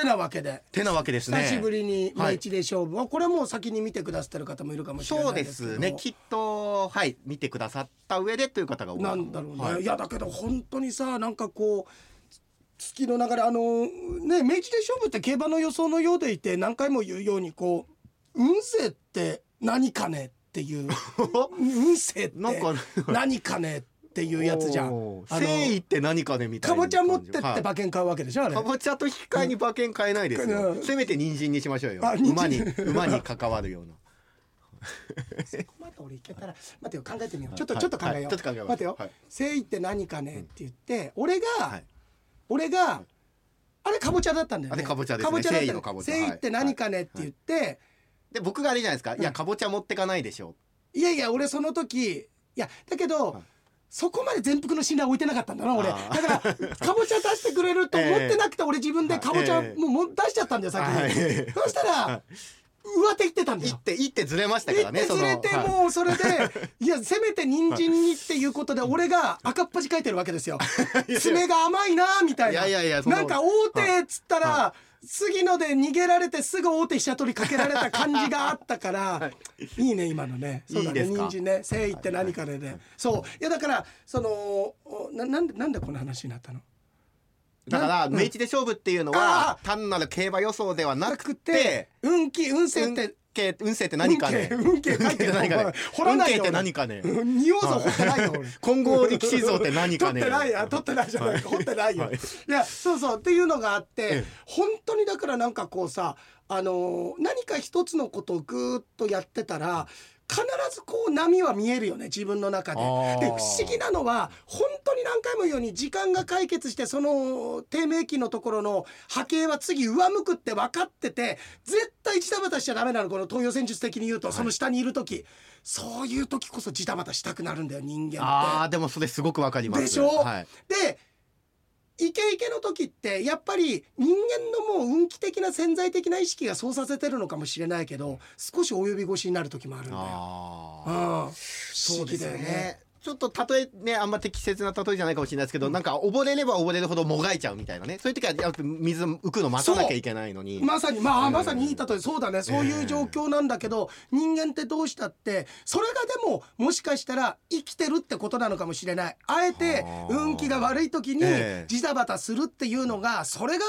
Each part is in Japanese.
てなわけで。てなわけですね。久しぶりにはい。明治で勝負、これもう先に見てくださってる方もいるかもしれなそうでいですね。きっとはい見てくださった上でという方が多い。なんだろうね、はい。い、やだけど本当にさなんかこう月の流れあのね明治で勝負って競馬の予想のようでいて何回も言うようにこう運勢って何かねっていう。運勢って何かねっていうやつじゃん。誠意って何かねみたいなかぼちゃ持ってってはい馬券買うわけでしょあれ。かぼちゃと引き換えに馬券買えないですよ、うん。せめて人参にしましょうよ。馬に馬に関わるような。まだ俺いけたら待てよ考えてみよう。ちょっと、はいちょっと考えよう、はい。待てよ、はい。誠意って何かねって言って、俺が、はい。俺が、あれかぼちゃだったんだよね。あれかぼちゃですね。誠意のかぼちゃ。誠意って何かねって言って、で僕があれじゃないですか、いやうん。かぼちゃ持ってかないでしょ。いやいや俺その時いやだけど、はいそこまで全幅の信頼置いてなかったんだな俺。だからかぼちゃ出してくれると思ってなくて、俺自分でかぼちゃええもう出しちゃったんだよ先に、はいそしたら上手いってたんだよ。一手一手ずれましたからね一手ずれてもうそれで いやせめて人参にっていうことで俺が赤っ端書いてるわけですよ。爪が甘いなみたいな。いやいやいやなんか大手っつったら杉野で逃げられてすぐ大手飛車取りかけられた感じがあったから い。いね今のね。そうだね人参ね。誠意って何かでね。そう。いやだからそのおななんでなんでこの話になったの？だからうん。明治で勝負っていうのあは単なる競馬予想ではなくて運気運勢運って。勢運勢って何かね。運慶運慶書いてる 何かね。掘らないって何かね。うん仁王像掘ってないよ俺 混合力士像って何かね。取ってないや取ってないじゃない。か掘ってないよ、はい。い、やそうそうっていうのがあって、ええ。本当にだからなんかこうさあのー何か一つのことをぐーっとやってたら必ずこう波は見えるよね自分の中で。で不思議なのは本当に何回も言うように時間が解決してその低迷期のところの波形は次上向くって分かってて絶対ジタバタしちゃダメなのこの東洋戦術的に言うと、その下にいる時。そういう時こそジタバタしたくなるんだよ人間って。あーでもそれすごくわかります。でしょ？はい。でイケイケの時ってやっぱり人間のもう運気的な潜在的な意識がそうさせてるのかもしれないけど少し及び腰になる時もあるんだよ。あうん、ー不思議だよね。ちょっと例えねあんま適切な例えじゃないかもしれないですけど、なんか溺れれば溺れるほどもがいちゃうみたいなね。そういう時はやっぱ水浮くの待たなきゃいけないのに。まさにまあ、うん。まさにいい例えそうだね。そういう状況なんだけど、人間ってどうしたってそれがでももしかしたら生きてるってことなのかもしれない。あえてはあ。運気が悪い時にええ。ジタバタするっていうのがそれが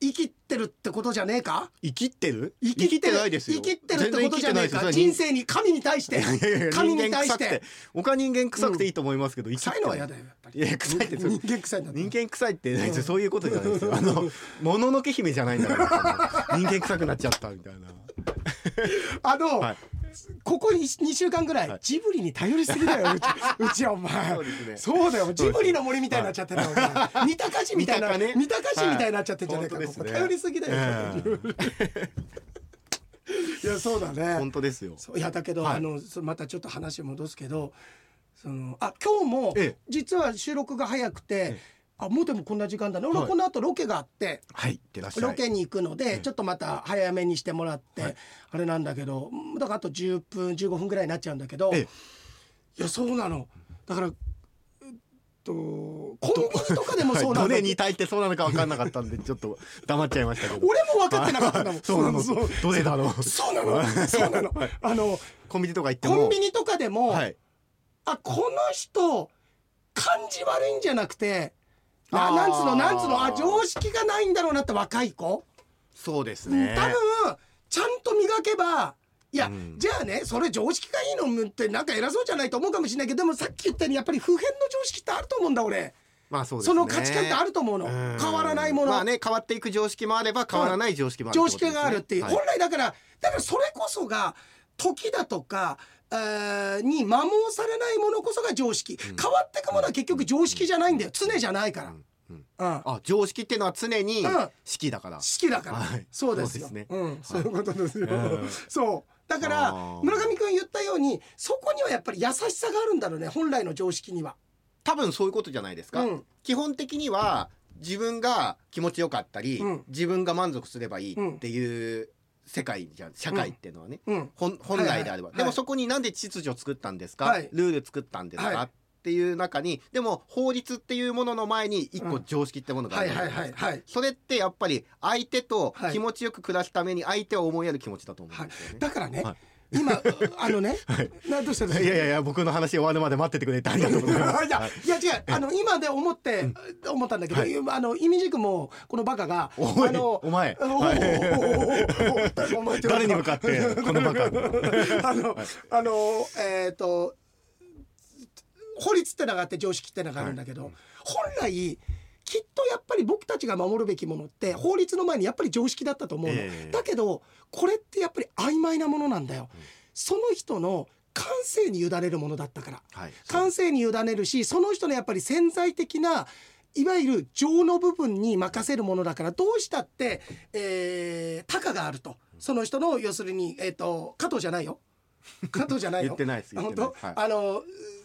生きてるってことじゃねえか？生きってる？生生きてないですよ。生きってるってことじゃねえか？人生に。神に対して。神に対して。臭くて。僕は人間臭くていいと思いますけど、臭いのは嫌だよやっぱり。いや臭いって人間臭い人間臭いってそういうことじゃないですよ。あの もののけ姫じゃないんだから人間臭くなっちゃったみたいな。あの、はいここ2週間ぐらい、はい。ジブリに頼りすぎだようち。うちはお前。そうですね。そうだよジブリの森みたいになっちゃってる三鷹市みたいな三鷹ね。三鷹市みたいになっちゃってんじゃねえか、ここ頼りすぎだよ、え いやそうだね。本当ですよ。いやだけど、はい。あのそまたちょっと話戻すけどそのあ今日もええ。実は収録が早くて、えあもうでもこんな時間だね。俺はい。この後ロケがあって、はいロケに行くので、ちょっとまた早めにしてもらって、はい。あれなんだけどだからあと10分15分ぐらいになっちゃうんだけど、ええ。いやそうなの。だからえっとコンビニとかでもそうはないんだけど、どれに対ってそうなのか分かんなかったんでちょっと黙っちゃいましたけど。俺も分かってなかったんだもんそうなの。そうどれだろう。そうなの。そうなの。あのコンビニとか行っても。コンビニとかでも、はい。あこの人感じ悪いんじゃなくてああー。なんつうのなんつうのあ常識がないんだろうなって若い子、そうですうんね多分ちゃんと磨けばいや、うん。じゃあねそれ常識がいいのってなんか偉そうじゃないと思うかもしれないけどでもさっき言ったようにやっぱり普遍の常識ってあると思うんだ俺。まあそうですそ,、ねの価値観ってあると思うの。うん。変わらないもの、まあね変わっていく常識もあれば変わらない常識もある常識があるっていう、はい。本来だからだからそれこそが時だとかえーに摩耗されないものこそが常識、変わっていくものは結局常識じゃないんだよ。常じゃないから、うん。あ常識っていうのは常にうん。式だから、式だから、はい。そうですよ。ね。うん、そういうことですよ、うん。そう。だから村上君言ったようにそこにはやっぱり優しさがあるんだろうね。本来の常識には。多分そういうことじゃないですか、うん。基本的には自分が気持ちよかったり、うん。自分が満足すればいいっていう世界じゃん社会っていうのはね、うん。本本来であれば、はいはいでもそこになんで秩序を作ったんですか、はい。ルール作ったんですか、はい。っっていう中にでも法律っていうものの前に一個常識ってものがあるはいはいはいはい。それってやっぱり相手とはい。気持ちよく暮らすために相手を思いやる気持ちだと思うんはいですよね。だからね、はい今あのね、などうしたどうしたいやいやいや僕の話終わるまで待っててくれてありがとうございます。いやはい。いや違う。あの今で思って、思ったんだけど、はい。あの意味軸もこのバカがおいあのお前。誰に向かってこのバカあのあのえっ、と法律ってのがあって常識ってのがあるんだけど、本来きっとやっぱり僕たちが守るべきものって法律の前にやっぱり常識だったと思うの、ええ。だけどこれってやっぱり曖昧なものなんだよ、その人の感性に委ねるものだったから。はい。感性に委ねるしその人のやっぱり潜在的ないわゆる情の部分に任せるものだからどうしたって、えー、高があると。その人の要するに、えー、と加藤じゃないよ。加藤じゃないよ。言ってないです。あ言ってない。本当、あのうん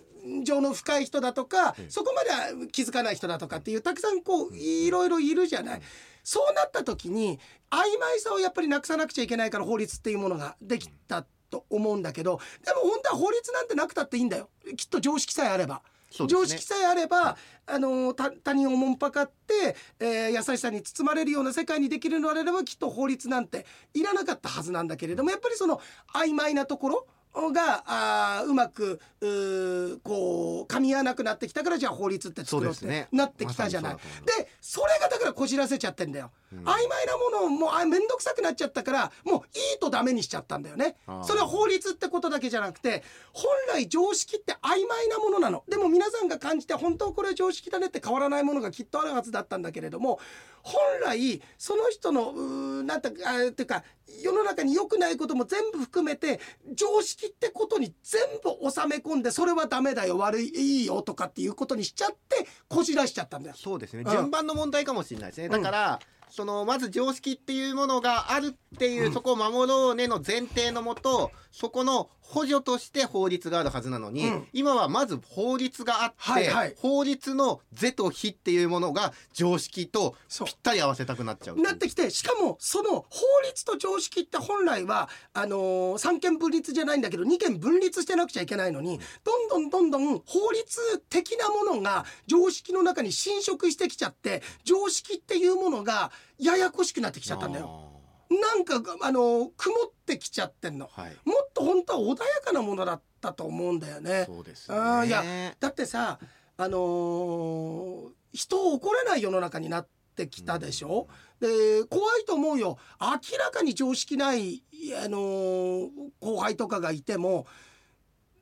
情の深い人だとか、ええ。そこまでは気づかない人だとかっていうたくさんこういろいろいるじゃない。そうなった時に曖昧さをやっぱりなくさなくちゃいけないから法律っていうものができたと思うんだけどでも本当は法律なんてなくたっていいんだよ。きっと常識さえあれば。ね。常識さえあれば、あのた他人をもんぱかって、えー優しさに包まれるような世界にできるのであればきっと法律なんていらなかったはずなんだけれどもやっぱりその曖昧なところがあーうまくうーこう噛み合わなくなってきたからじゃあ法律って作ろうってなってきたじゃない。までそれがだからこじらせちゃってんだよ。うん。曖昧なものをもうあ面倒くさくなっちゃったからもういいとダメにしちゃったんだよね。それは法律ってことだけじゃなくて本来常識って曖昧なものなの。でも皆さんが感じて本当これ常識だねって変わらないものがきっとあるはずだったんだけれども本来その人のうーなんてあっていうか世の中に良くないことも全部含めて常識ってことに全部収め込んでそれはダメだよ悪いいいよとかっていうことにしちゃってこじらしちゃったんだよ。そうですね。うん。順番の問題かもしれないですね。だから、そのまず常識っていうものがあるっていう、うんそこを守ろうねの前提のもとそこの補助として法律があるはずなのに、うん。今はまず法律があって、はいはい。法律の是と非っていうものが常識とぴったり合わせたくなっちゃうなってきてしかもその法律と常識って本来はあのー三権分立じゃないんだけど二権分立してなくちゃいけないのにどんどんどんどん法律的なものが常識の中に侵食してきちゃって常識っていうものがややこしくなってきちゃったんだよ。なんかあのー曇ってきちゃってんの。はい。もっと本当は穏やかなものだったと思うんだよね。そうですね。いやだってさあのー人を怒れない世の中になってきたでしょ、で怖いと思うよ。明らかに常識ない、あのー後輩とかがいても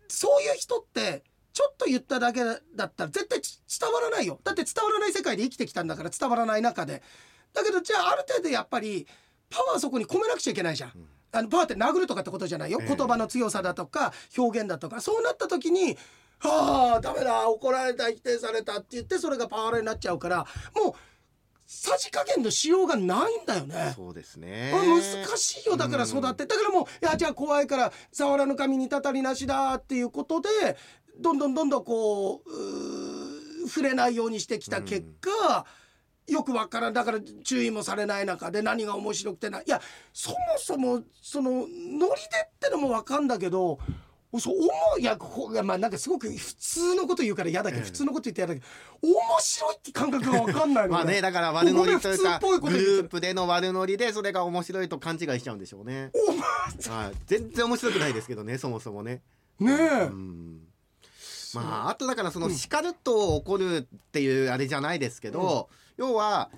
そういう人ってちょっと言っただけだったら絶対ち伝わらないよ。だって伝わらない世界で生きてきたんだから伝わらない中で。だけどじゃあある程度やっぱりパワーそこに込めなくちゃいけないじゃん。あのパワーって殴るとかってことじゃないよ、ええ。言葉の強さだとか表現だとか。そうなった時に「はあダメだ怒られた否定された」って言ってそれがパワハラになっちゃうからもうさじ加減のしようがないんだよね。そうですね。難しいよ。だから育ってだからもういやじゃあ怖いから「触らぬ神にたたりなしだ」っていうことでどんどんどんどんこううー触れないようにしてきた結果、よくわからん。だから注意もされない中で何が面白くてな。いいやそもそもそのノリでってのもわかんだけどそう思ういやまあなんかすごく普通のこと言うから嫌だけど、ええ。普通のこと言って嫌だけど面白いって感覚がわかんないのまあね俺だから悪ノリというかグループでの悪ノリでそれが面白いと勘違いしちゃうんでしょうね。はい、全然面白くないですけどねそもそもね。ねえ、うん。まああとだからその叱ると怒るっていうあれじゃないですけど、要は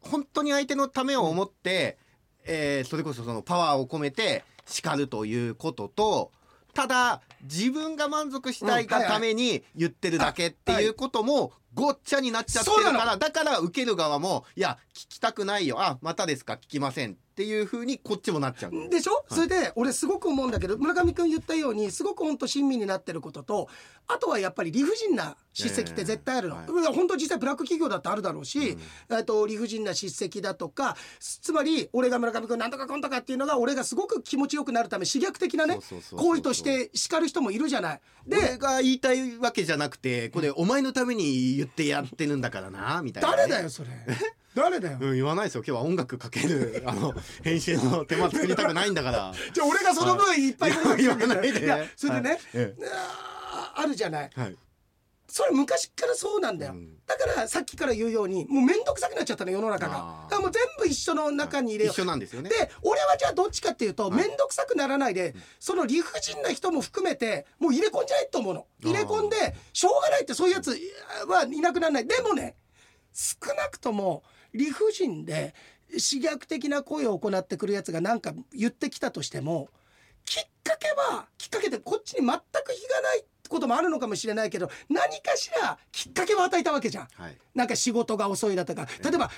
本当に相手のためを思って、えーそれこそそのパワーを込めて叱るということとただ自分が満足したいがために言ってるだけっていうこともごっちゃになっちゃってるからだから受ける側もいや聞きたくないよ。あまたですか？聞きませんっていうふうにこっちもなっちゃう。でしょ、それで俺すごく思うんだけど村上君言ったようにすごく本当親身になってることとあとはやっぱり理不尽な叱責って絶対あるの、ええいや本当実際ブラック企業だってあるだろうし、うん。と理不尽な叱責だとかつまり俺が村上君なんとかこんとかっていうのが俺がすごく気持ちよくなるため刺激的なね行為として叱る人もいるじゃない。俺でが言いたいわけじゃなくてこれお前のために言ってやってるんだからなみたいなね、誰だよそれ。誰だよ、うん、言わないですよ。今日は音楽かける あの編集の手間作りたくないんだから。じゃあ俺がその分いっぱいはい。言わないで。いやそれでね、はい。あるじゃない。はいそれ昔からそうなんだよ、うん。だからさっきから言うようにもう面倒くさくなっちゃったの世の中が。だからもう全部一緒の中に入れよう。一緒なんですよね。で俺はじゃあどっちかっていうとはい。面倒くさくならないで、その理不尽な人も含めてもう入れ込んじゃえと思うの。入れ込んでしょうがないってそういうやつはいなくならない。でもね少なくとも理不尽で刺激的な声を行ってくるやつが何か言ってきたとしてもきっかけはきっかけでこっちに全く非がないこともあるのかもしれないけど何かしらきっかけを与えたわけじゃん。はい。なんか仕事が遅いだとか例えば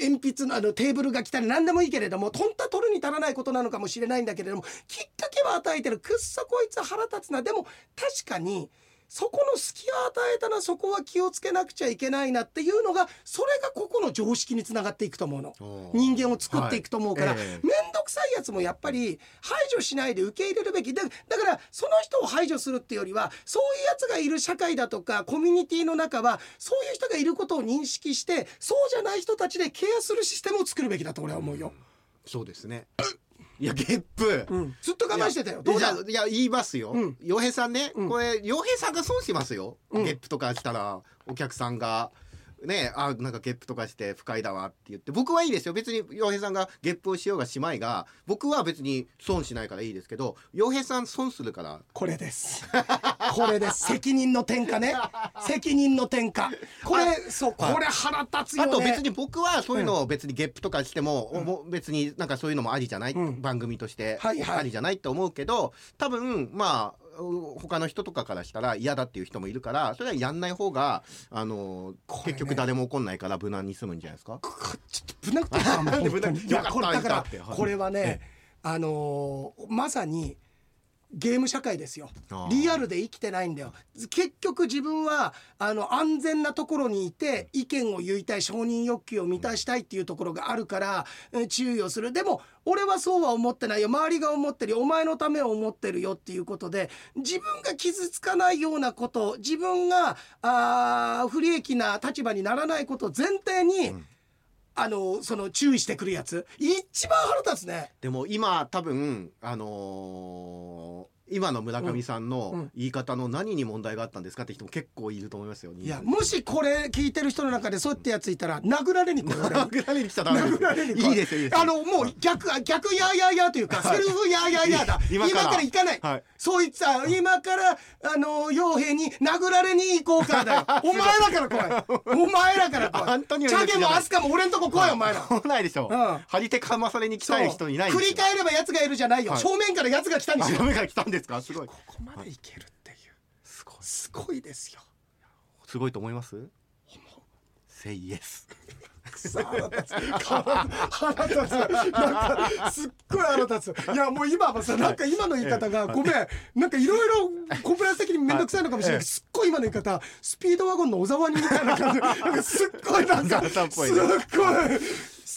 鉛筆のあのテーブルが来たり何でもいいけれどもとんた取るに足らないことなのかもしれないんだけれどもきっかけは与えてる。くっそこいつ腹立つな。でも確かにそこの隙を与えたらそこは気をつけなくちゃいけないなっていうのがそれが個々の常識につながっていくと思うの。人間を作っていくと思うから、はい。ええ面倒くさいやつもやっぱり排除しないで受け入れるべき。でだからその人を排除するっていうよりはそういうやつがいる社会だとかコミュニティの中はそういう人がいることを認識してそうじゃない人たちでケアするシステムを作るべきだと俺は思うよ。そうですね いやゲップ。うん、ずっと我慢してたよ。どうだ？じゃあいや言いますよ。うん。洋、平さんね、うん。これ洋平さんが損しますよ、うん。ゲップとかしたらお客さんがねあなんかゲップとかして不快だわって言って僕はいいですよ別に洋平さんがゲップをしようがしまいが僕は別に損しないからいいですけど洋平さん損するからこれです。これです。責任の転嫁ね。責任の転嫁。これそうこれ腹立つよね。あと別に僕はそういうのを別にゲップとかしても、もう別になんかそういうのもありじゃない、うん番組としてはいはいありじゃないって思うけど多分まあう他の人とかからしたら嫌だっていう人もいるからそれはやんない方があの、結局誰も怒んないから無難に済むんじゃないですか？こちょっとぶなくて これだからこれはねあのーまさにゲーム社会ですよ。リアルで生きてないんだよ。結局自分はあの安全なところにいて意見を言いたい承認欲求を満たしたいっていうところがあるからえ注意をする。でも俺はそうは思ってないよ。周りが思ってるよ。お前のためを思ってるよっていうことで自分が傷つかないようなこと自分があー不利益な立場にならないことを前提に、うんあのその注意してくるやつ一番腹立つね。でも今多分あのー今の村上さんのん。言い方の何に問題があったんですかって人も結構いると思いますよ。いやもしこれ聞いてる人の中でそうやってやついたら殴られに来る 殴られに来ちゃダメです。殴らいいですよいいですよ。あのもう逆逆やーやーやーというかセルフやーやーやーだ。今から。行かない、はい。そいつは今からあの傭兵に殴られに行こうからだよ。お前らから来い。お前らから来い。チャゲもアスカも俺んとこ来いよお前ら。来ないでしょ、う。ん。張り手かまされに来たい人いないそう。振ですより返れば奴がいるじゃないよ、はい。正面から奴が来たんですよあダメから来たんですか？すごい。ここまでいけるっていう。すごい。すごいですよ。すごいと思います？セイエス腹立つ。腹立つ。なんかすっごい腹立つ。いやもう今はさなんか今の言い方がごめん。なんかいろいろコンプライアンス的に面倒くさいのかもしれないけどすっごい今の言い方スピードワゴンの小沢にみたいな感じ。なんかすっごいなんかすっごい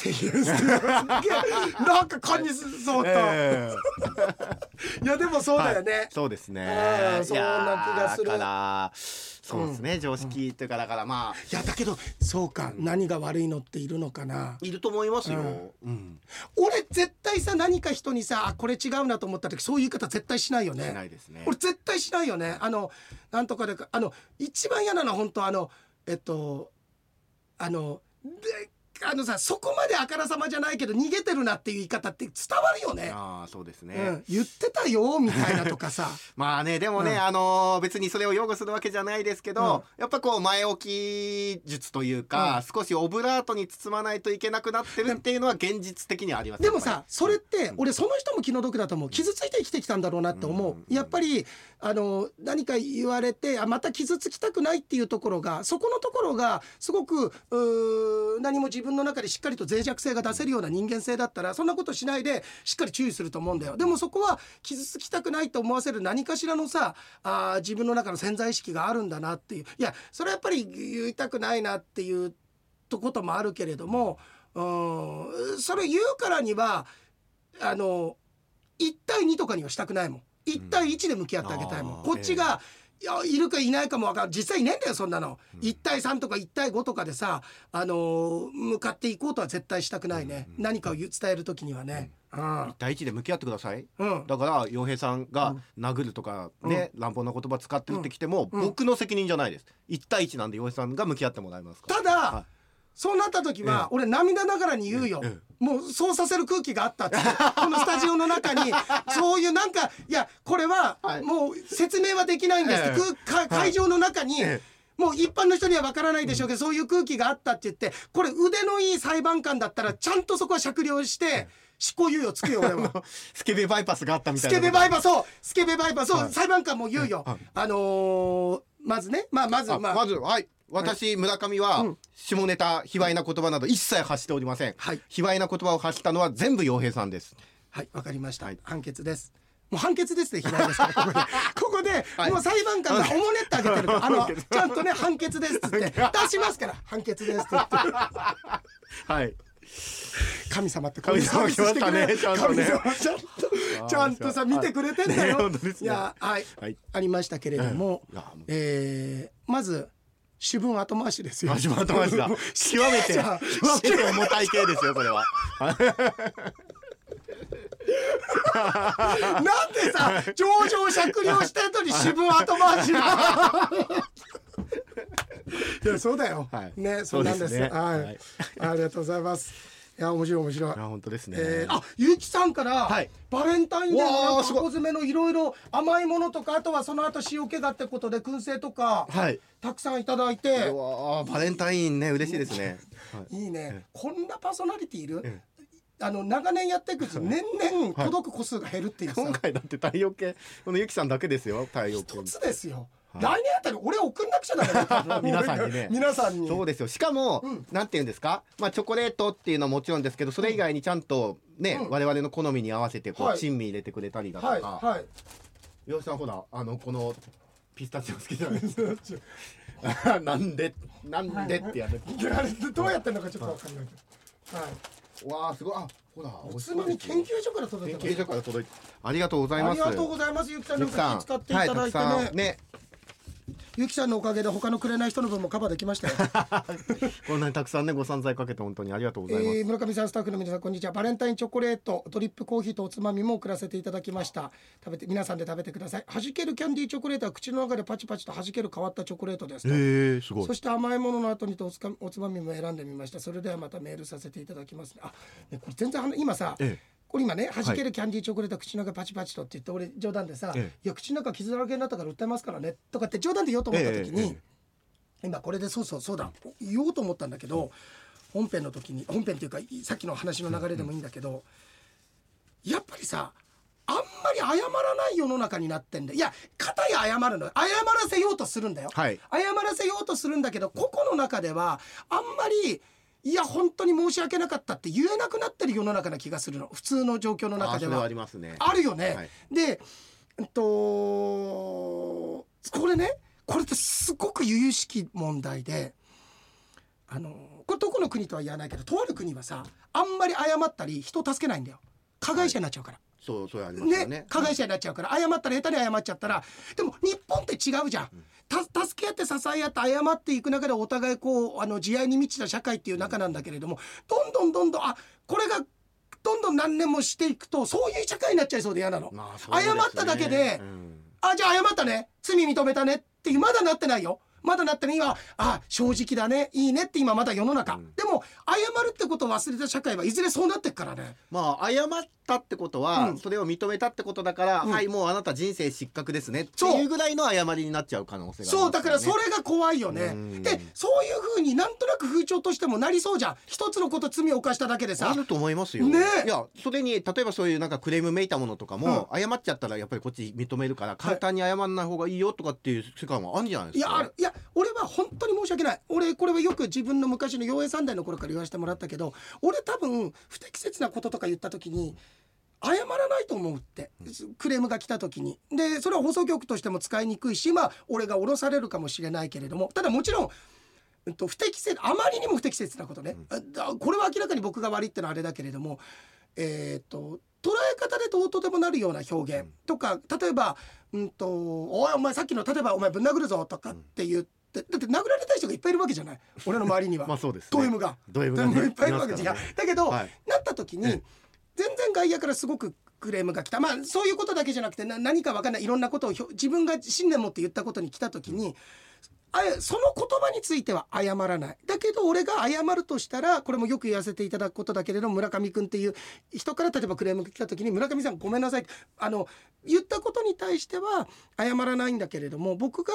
声優すげえ。なんか感じそうだ、えいやでもそうだよね、はい。そうですうねんそんな気がする。から。そうですね、常識っていうかだからまあ。いやだけどそうか、何が悪いのっているのかな。いると思いますよ、うん。俺絶対さ何か人にさあこれ違うなと思った時そういう言い方絶対しないよね。しないですね。俺絶対しないよね。あのなんとかでかあの一番嫌なのは本当あのえっとあのであのさそこまであからさまじゃないけど逃げてるなっていう言い方って伝わるよね。ああそうですね、うん、言ってたよみたいなとかさ。まあねでもね、うん。あのー別にそれを擁護するわけじゃないですけど、やっぱこう前置き術というか、少しオブラートに包まないといけなくなってるっていうのは現実的にはあります。でもさそれって俺その人も気の毒だと思う。傷ついて生きてきたんだろうなって思う。ん。うやっぱりあの何か言われてあまた傷つきたくないっていうところがそこのところがすごくうー何も自分の中でしっかりと脆弱性が出せるような人間性だったらそんなことしないでしっかり注意すると思うんだよ。でもそこは傷つきたくないと思わせる何かしらのさあー自分の中の潜在意識があるんだなっていう。いやそれはやっぱり言いたくないなっていうとこともあるけれどもうんそれ言うからにはあの1対2とかにはしたくないもん。1対1で向き合ってあげたいもん、こっちが、いやいるかいないかも分かる実際いねえんだよそんなの、1対3とか1対5とかでさ、あのー向かっていこうとは絶対したくないね、うん何かを伝える時にはね、うん。一対一で向き合ってください。うん。だから洋平さんが殴るとかね、乱暴な言葉使ってるってきても、僕の責任じゃないです。一対一なんで洋平さんが向き合ってもらいますただ、はいそうなった時は、俺涙ながらに言うよ、えもうそうさせる空気があったって このスタジオの中にそういうなんかいやこれははい。もう説明はできないんですって、ええ。空か会場の中に、えもう一般の人には分からないでしょうけど、そういう空気があったって言ってこれ腕のいい裁判官だったらちゃんとそこは酌量して執行猶予つくよ俺は。スケベバイパスがあったみたいなスケベバイパそうスケベバイパそう、はい。裁判官も言うよ、はい。あのーまずね。まあまずあまあ。まずはい私、村上は、うん。下ネタ卑猥な言葉など一切発しておりません、はい。卑猥な言葉を発したのは全部洋平さんです。はい、わかりました。はい。判決です。もう判決ですで開いですから、ここで。ここで、はい。もう裁判官がおもねってあげてる。から、あのちゃんとね、判決ですっつって、出しますから、判決ですって言って。はい。神様って神様来ましたね ちゃんとね。ちゃんと、ちゃんとさ、見てくれてんだね。よいや、はい。はい、ありましたけれどもえーまず、主文後回しですよ。始まってましたもう極めて極めて重たい系ですよそれは なんでさ、上場酌量した後に主文後回しだ。いや、そうだよ。はいね、そうなんです。ですねはい、はいありがとうございます。いや、面白い、面白い。い。や本当ですね、えー、あ、ゆうきさんから、はい。バレンタインデーの箱詰めのいろい。ろ甘いものとか、あとはその後塩気がってことで燻製とか、はい。たくさんいただいうて。わーバレンタインね嬉しいですね、はい。いいね、こんなパーソナリティいる、えあの長年やっていくうちに年々届く個数が減るっていうさ、今回だって太陽系このゆきさんだけですよ太陽系。一つですよ、はい来年あたり俺送んなくちゃだよ多分。皆さんにね。皆さんに。そうですよ。しかも、うん。なんて言うんですか？まあチョコレートっていうのはもちろんですけどそれ以外にちゃんとね、うん。我々の好みに合わせてこう、はい。珍味入れてくれたりだとか、はい。はい。よしさんほらあのこのピスタチオ好きじゃないですか。なんでなんでってやる、あれどうやってんのかちょっとわかんないけど、はい、わあすごい。あほらおつまみ研究所から届いて研究所から届いてありがとうございます。ありがとうございます。ゆきさんのおかゆきさんげ使っていただいてはい、ねゆきさんのおかげで他のくれない人の分もカバーできましたよ。こんなにたくさんねご散財かけて本当にありがとうございます、えー村上さんスタッフの皆さんこんにちは。バレンタインチョコレートドリップコーヒーとおつまみも送らせていただきました。食べて皆さんで食べてください。弾けるキャンディーチョコレートは口の中でパチパチと弾ける変わったチョコレートです。とえー、すごい。そして甘いものの後にとおつかおつまみも選んでみました。それではまたメールさせていただきます。ねあねこれ全然話今さ、ええこれ今ね弾けるキャンディーチョコレート口の中パチパチとって言って俺冗談でさ、ええ。いや口の中傷だらけになったから訴えますからねとかって冗談で言おうと思った時に、えええ。今これでそうそうそうだ言おうと思ったんだけど本編の時に本編っていうかさっきの話の流れでもいいんだけど、やっぱりさあんまり謝らない世の中になってんだよ。いや片や謝るのよ。謝らせようとするんだよ、はい。謝らせようとするんだけど個々の中ではあんまりいや本当に申し訳なかったって言えなくなってる世の中な気がするの。普通の状況のあ中では。ありますね。あるよね。はい。で、えっと、これねこれってすごく由々しき問題であのこれどこの国とは言わないけどとある国はさあんまり謝ったり人を助けないんだよ。加害者になっちゃうから。そうそれありますよね。ね加害者になっちゃうから謝ったら下手に謝っちゃったらでも日本って違うじゃん。た助け合って支え合って謝っていく中でお互いこうあの慈愛に満ちた社会っていう中なんだけれどもどんどんどんどんあこれがどんどん何年もしていくとそういう社会になっちゃいそうで嫌なの。まあね。謝っただけでうん。あじゃあ謝ったね。罪認めたねっていうまだなってないよ。まだなってない。今あ正直だね。いいねって今まだ世の中、うん。でも謝るってことを忘れた社会はいずれそうなってっからね。まあ謝ったってことは、うん。それを認めたってことだから、うん。はいもうあなた人生失格ですねっていうぐらいの謝りになっちゃう可能性がね。そうだからそれが怖いよね。うん。でそういうふうになんとなく風潮としてもなりそうじゃん。一つのこと罪を犯しただけでさ。あると思いますよ。ね。いやそれに例えばそういうなんかクレームめいたものとかも、謝っちゃったらやっぱりこっち認めるから簡単に謝らない方がいいよとかっていう世界もあるんじゃないですか。いやある。いや俺は本当に申し訳ない。俺これはよく自分の昔の洋平三代の頃から言わせてもらったけど俺多分不適切なこととか言った時に謝らないと思うって、クレームが来た時に。でそれは放送局としても使いにくいしまあ俺が降ろされるかもしれないけれども。ただもちろんうんと不適切あまりにも不適切なことね、あだこれは明らかに僕が悪いってのはあれだけれどもえー、と捉え方でどうとでもなるような表現とか例えば「うんとおいお前さっきの例えばお前ぶん殴るぞ」とかって言って、だって殴られた人がいっぱいいるわけじゃない。俺の周りには。まあそうです、ね。ド M が。ド M ドが、ね、いっぱいいるわけじゃだけど、はい。なった時にえ全然外野からすごくクレームが来た。まあそういうことだけじゃなくてな何か分かんない。いろんなことを自分が信念持って言ったことに来た時にあその言葉については謝らない。だけど俺が謝るとしたらこれもよく言わせていただくことだけれども村上君っていう人から例えばクレームが来た時に村上さんごめんなさいあの言ったことに対しては謝らないんだけれども僕が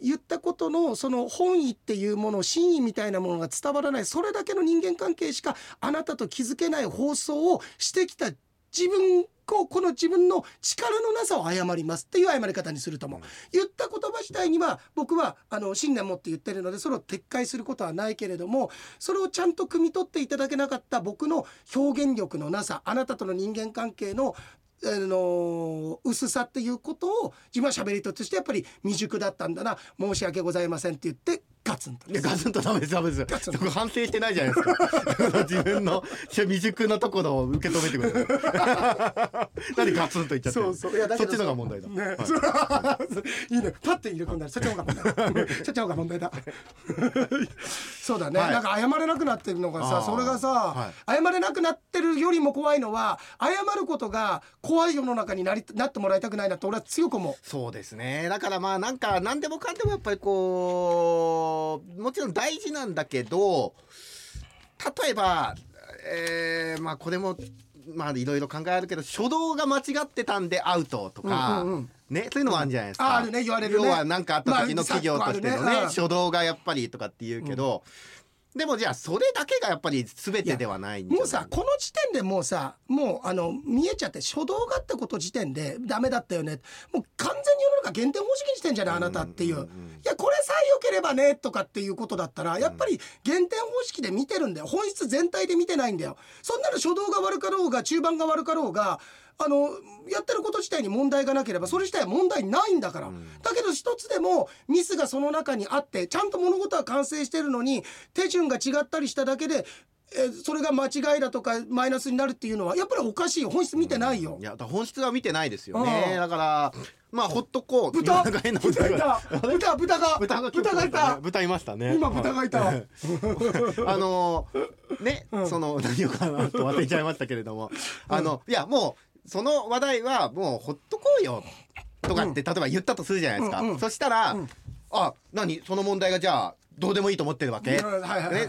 言ったことのその本意っていうもの真意みたいなものが伝わらない。それだけの人間関係しかあなたと気づけない放送をしてきた自分ここの自分の力のなさを謝りますっていう謝り方にすると思う、言った言葉自体には僕はあの信念持って言ってるのでそれを撤回することはないけれどもそれをちゃんと汲み取っていただけなかった僕の表現力のなさあなたとの人間関係のあの薄さっていうことを自分は喋り手としてやっぱり未熟だったんだな。申し訳ございませんって言ってガツンといやガツンとダメですダメです。そこ反省してないじゃないですか。自分の未熟なところを受け止めてください。何ガツンと言っちゃってそうそう。いやそっちのが問題だ、ね、い。いね。パッて入れ込んだらそっちの方が問題そっちの方が問題だ。そうだね、はい。なんか謝れなくなってるのがさそれがさ、は謝れなくなってるよりも怖いのは謝ることが怖い世の中になりなってもらいたくないなって俺は強く思う。そうですね。だからまあなんか何でもかんでもやっぱりこうもちろん大事なんだけど例えばえー、まあこれもまあいろいろ考えあるけど初動が間違ってたんでアウトとか、うんうんうんねそういうのもあるんじゃないですか。ああるね言われるね。要は何かあった時の企業としてのね,、まあね。うん。初動がやっぱりとかって言うけど、でもじゃあそれだけがやっぱり全てではないもうさこの時点でもうさもうあの見えちゃって初動がってこと時点でダメだったよね。もう完全に世の中減点方式にしてんじゃないあなたっていう。いやこれさえ良ければねとかっていうことだったらやっぱり減点方式で見てるんだよ。本質全体で見てないんだよ。そんなの初動が悪かろうが中盤が悪かろうがあのやってること自体に問題がなければそれ自体は問題ないんだから、だけど一つでもミスがその中にあってちゃんと物事は完成してるのに手順が違ったりしただけでえーそれが間違いだとかマイナスになるっていうのはやっぱりおかしいよ。本質見てないよ。い。やだから本質は見てないですよね。うん。だからまあほっとこう。豚。豚いが。た豚豚が豚が豚がいた。豚いましたね。今豚がいた。あのね、うん。その何をかなと忘れちゃいましたけれども、あのいやもうその話題はもうほっとこうよとかって、例えば言ったとするじゃないですか、うんうん。そしたら、うん。あ何？その問題がじゃあどうでもいいと思ってるわけ、ね、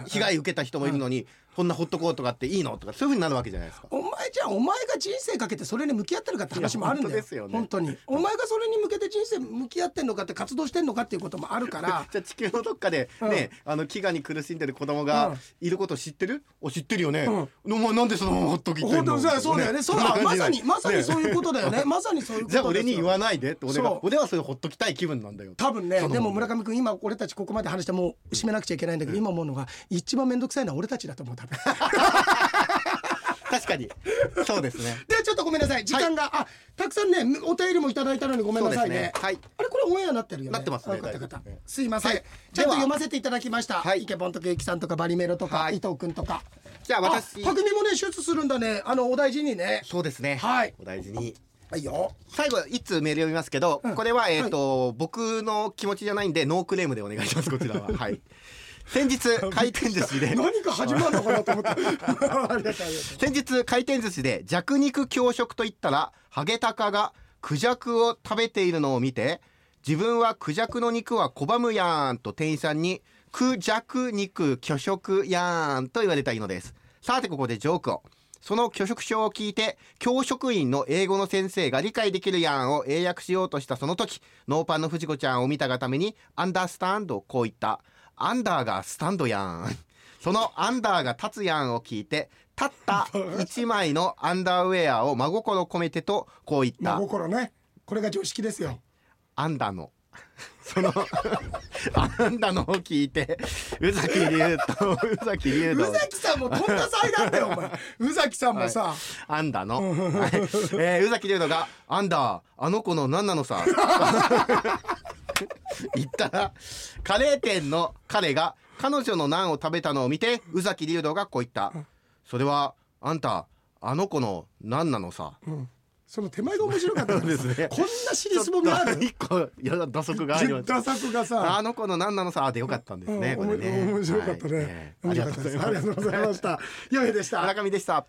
被害受けた人もいるのに、こんなほっとこうとかっていいの？とかそういうふうになるわけじゃないですか。お前じゃあお前が人生かけてそれに向き合ってるかって話もあるんだよ。ですよね。本当に。お前がそれに向けて人生向き合ってんのかって活動してんのかっていうこともあるから。じゃあ地球のどっかでね、あの飢餓に苦しんでる子供うん。がいること知ってる？お知ってるよね。うん。お前なんでそのままほっときってんの？本当そうだよね。そうんな感じまさにでまさにそういうことだよね。まさにそういうことじゃあ俺に言わないでって俺が俺はそれほっときたい気分なんだよ。多分ねでも村上君今俺たちここまで話してもう締めなくちゃいけないんだけど、今思うのが一番面倒くさいのは俺たちだと思う多分 確かに。そうですね。でちょっとごめんなさい。時間が、あたくさんねお便りもいただいたのにごめんなさいね。ねはい。あれこれオンエアなってるよね。なってますねかったすいません、はい。ちゃんと読ませていただきました、はい。イケボンとケイキさんとかバリメロとか、はい。伊藤君とか。じゃあ私。あ匠もね手術するんだね。あのお大事にね。そうですね。はい。お大事に。はいよ。最後一通メール読みますけど、うん。これはえっ、と、僕の気持ちじゃないんでノークレームでお願いしますこちらは。はい。先日 回転寿司で。何か始まるのかなと思って。先日回転寿司で弱肉強食と言ったらハゲタカがクジャクを食べているのを見て自分はクジャクの肉は拒むやんと店員さんにクジャク肉拒食やんと言われたいのです。さてここでジョークを。その拒食症を聞いて教職員の英語の先生が理解できるやんを英訳しようとしたその時ノーパンの藤子ちゃんを見たがためにアンダースタンドこう言ったアンダーがスタンドやん。そのアンダーが立つやんを聞いて立った 一枚のアンダーウェアを真心込めてとこう言っ真た心ね。これが常識ですよ。アンダの。そのアンダのを聞いて宇崎竜と宇崎竜宇と崎さんもとんだ災難だよお前。宇崎さんもさ、アンダの、はい。えー宇崎竜斗が「アンダーあの子の何なのさ」言ったらカレー店の彼が彼女のナンを食べたのを見て宇崎竜斗がこう言った「それはあんたあの子の何なのさ」うん。その手前が面白かったからそうですね。こんな尻すぼみある？一個いや打足がありましたダ作がさ。あの子の何なのさ。でよかったんですね、うんこれね。面白かったね、ありがとうございました。よい。でした。村上でした